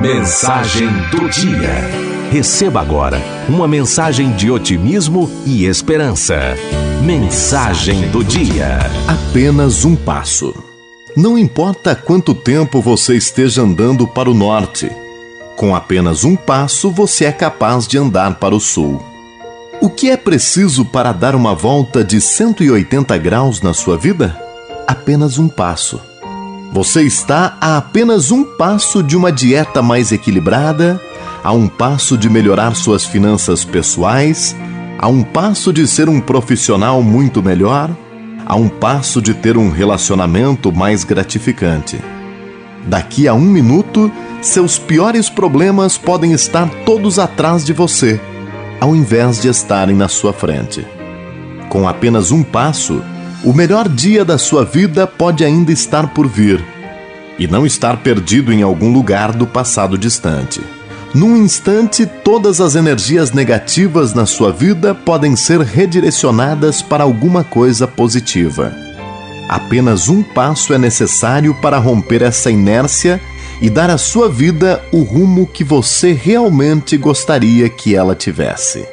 Mensagem do Dia. Receba agora uma mensagem de otimismo e esperança. Mensagem do Dia. Apenas um passo. Não importa quanto tempo você esteja andando para o norte, com apenas um passo você é capaz de andar para o sul. O que é preciso para dar uma volta de 180 graus na sua vida? Apenas um passo. Você está a apenas um passo de uma dieta mais equilibrada, a um passo de melhorar suas finanças pessoais, a um passo de ser um profissional muito melhor, a um passo de ter um relacionamento mais gratificante. Daqui a um minuto, seus piores problemas podem estar todos atrás de você, ao invés de estarem na sua frente. Com apenas um passo, o melhor dia da sua vida pode ainda estar por vir e não estar perdido em algum lugar do passado distante. Num instante, todas as energias negativas na sua vida podem ser redirecionadas para alguma coisa positiva. Apenas um passo é necessário para romper essa inércia e dar à sua vida o rumo que você realmente gostaria que ela tivesse.